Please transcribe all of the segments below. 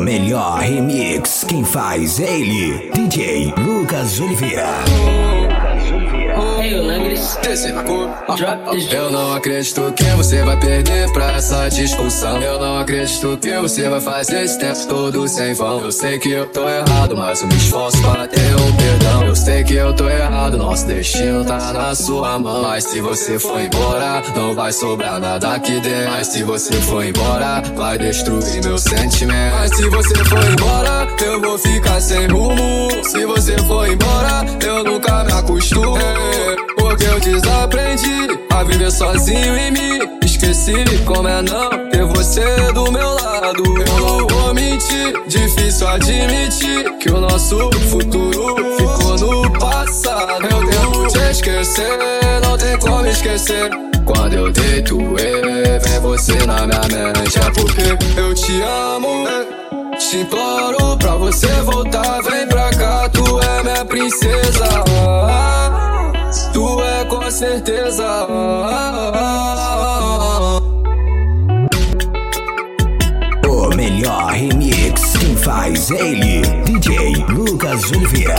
melhor remix, quem faz é ele, DJ Lucas Oliveira. Eu não acredito que você vai perder pra essa discussão. Eu não acredito que você vai fazer esse tempo todo sem vão. Eu sei que eu tô errado, mas eu me esforço pra ter um perdão. Eu sei que eu tô errado, nosso destino tá na sua mão. Mas se você for embora, não vai sobrar nada aqui dentro. Mas se você for embora, vai destruir meu sentimento. Mas se você for embora, eu vou ficar sem rumo. Se você for embora, eu nunca me acostumo. Sozinho e me esqueci como é não ter você do meu lado. Eu não vou mentir, difícil admitir que o nosso futuro ficou no passado. Eu tento te esquecer, não tem como esquecer. Quando eu deito, é, vem você na minha mente. É porque eu te amo. Te imploro pra você voltar, vem pra cá, tu é minha princesa. Tu é com certeza. É ele, DJ Lucas Oliveira.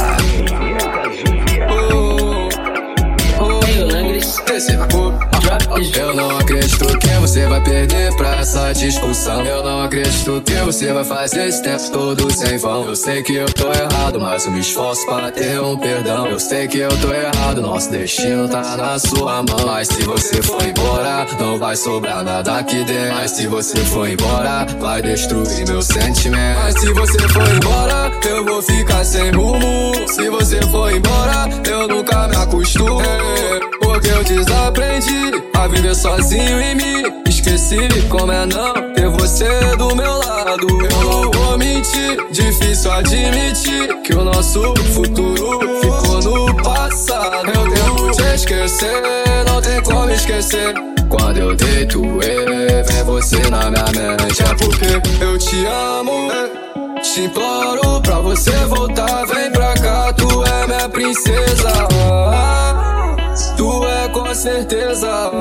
Eu não acredito você vai perder pra essa discussão. Eu não acredito que você vai fazer esse tempo todo sem vão. Eu sei que eu tô errado, mas eu me esforço para ter um perdão. Eu sei que eu tô errado, nosso destino tá na sua mão. Mas se você for embora, não vai sobrar nada aqui dentro. Mas se você for embora, vai destruir meu sentimento. Mas se você for embora, eu vou ficar sem rumo. Se você for embora, eu nunca me acostumo. Porque eu desaprendi a viver sozinho e me esqueci como é não ter você do meu lado. Eu não vou mentir, difícil admitir que o nosso futuro ficou no passado. Eu tento te esquecer, não tem como esquecer. Quando eu deito, é, vem você na minha mente. É porque eu te amo. Te imploro pra você voltar, vem pra cá, tu é minha princesa. Tu é com certeza.